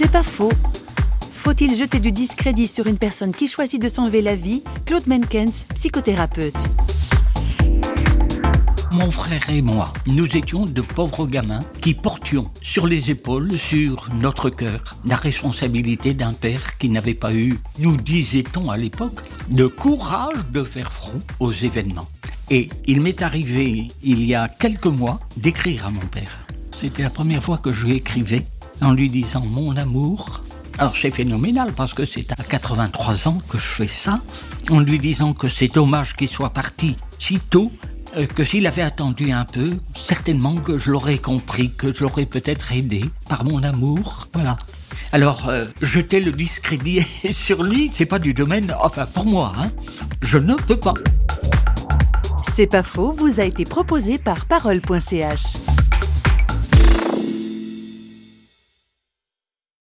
C'est pas faux. Faut-il jeter du discrédit sur une personne qui choisit de s'enlever la vie? Claude Menkens, psychothérapeute. Mon frère et moi, nous étions de pauvres gamins qui portions sur les épaules, sur notre cœur, la responsabilité d'un père qui n'avait pas eu, nous disait-on à l'époque, le courage de faire front aux événements. Et il m'est arrivé, il y a quelques mois, d'écrire à mon père. C'était la première fois que je lui écrivais en lui disant mon amour. Alors c'est phénoménal parce que c'est à 83 ans que je fais ça, en lui disant que c'est dommage qu'il soit parti si tôt, euh, que s'il avait attendu un peu, certainement que je l'aurais compris, que je l'aurais peut-être aidé par mon amour. Voilà. Alors, euh, jeter le discrédit sur lui, c'est pas du domaine, enfin pour moi, hein, je ne peux pas. C'est pas faux, vous a été proposé par parole.ch.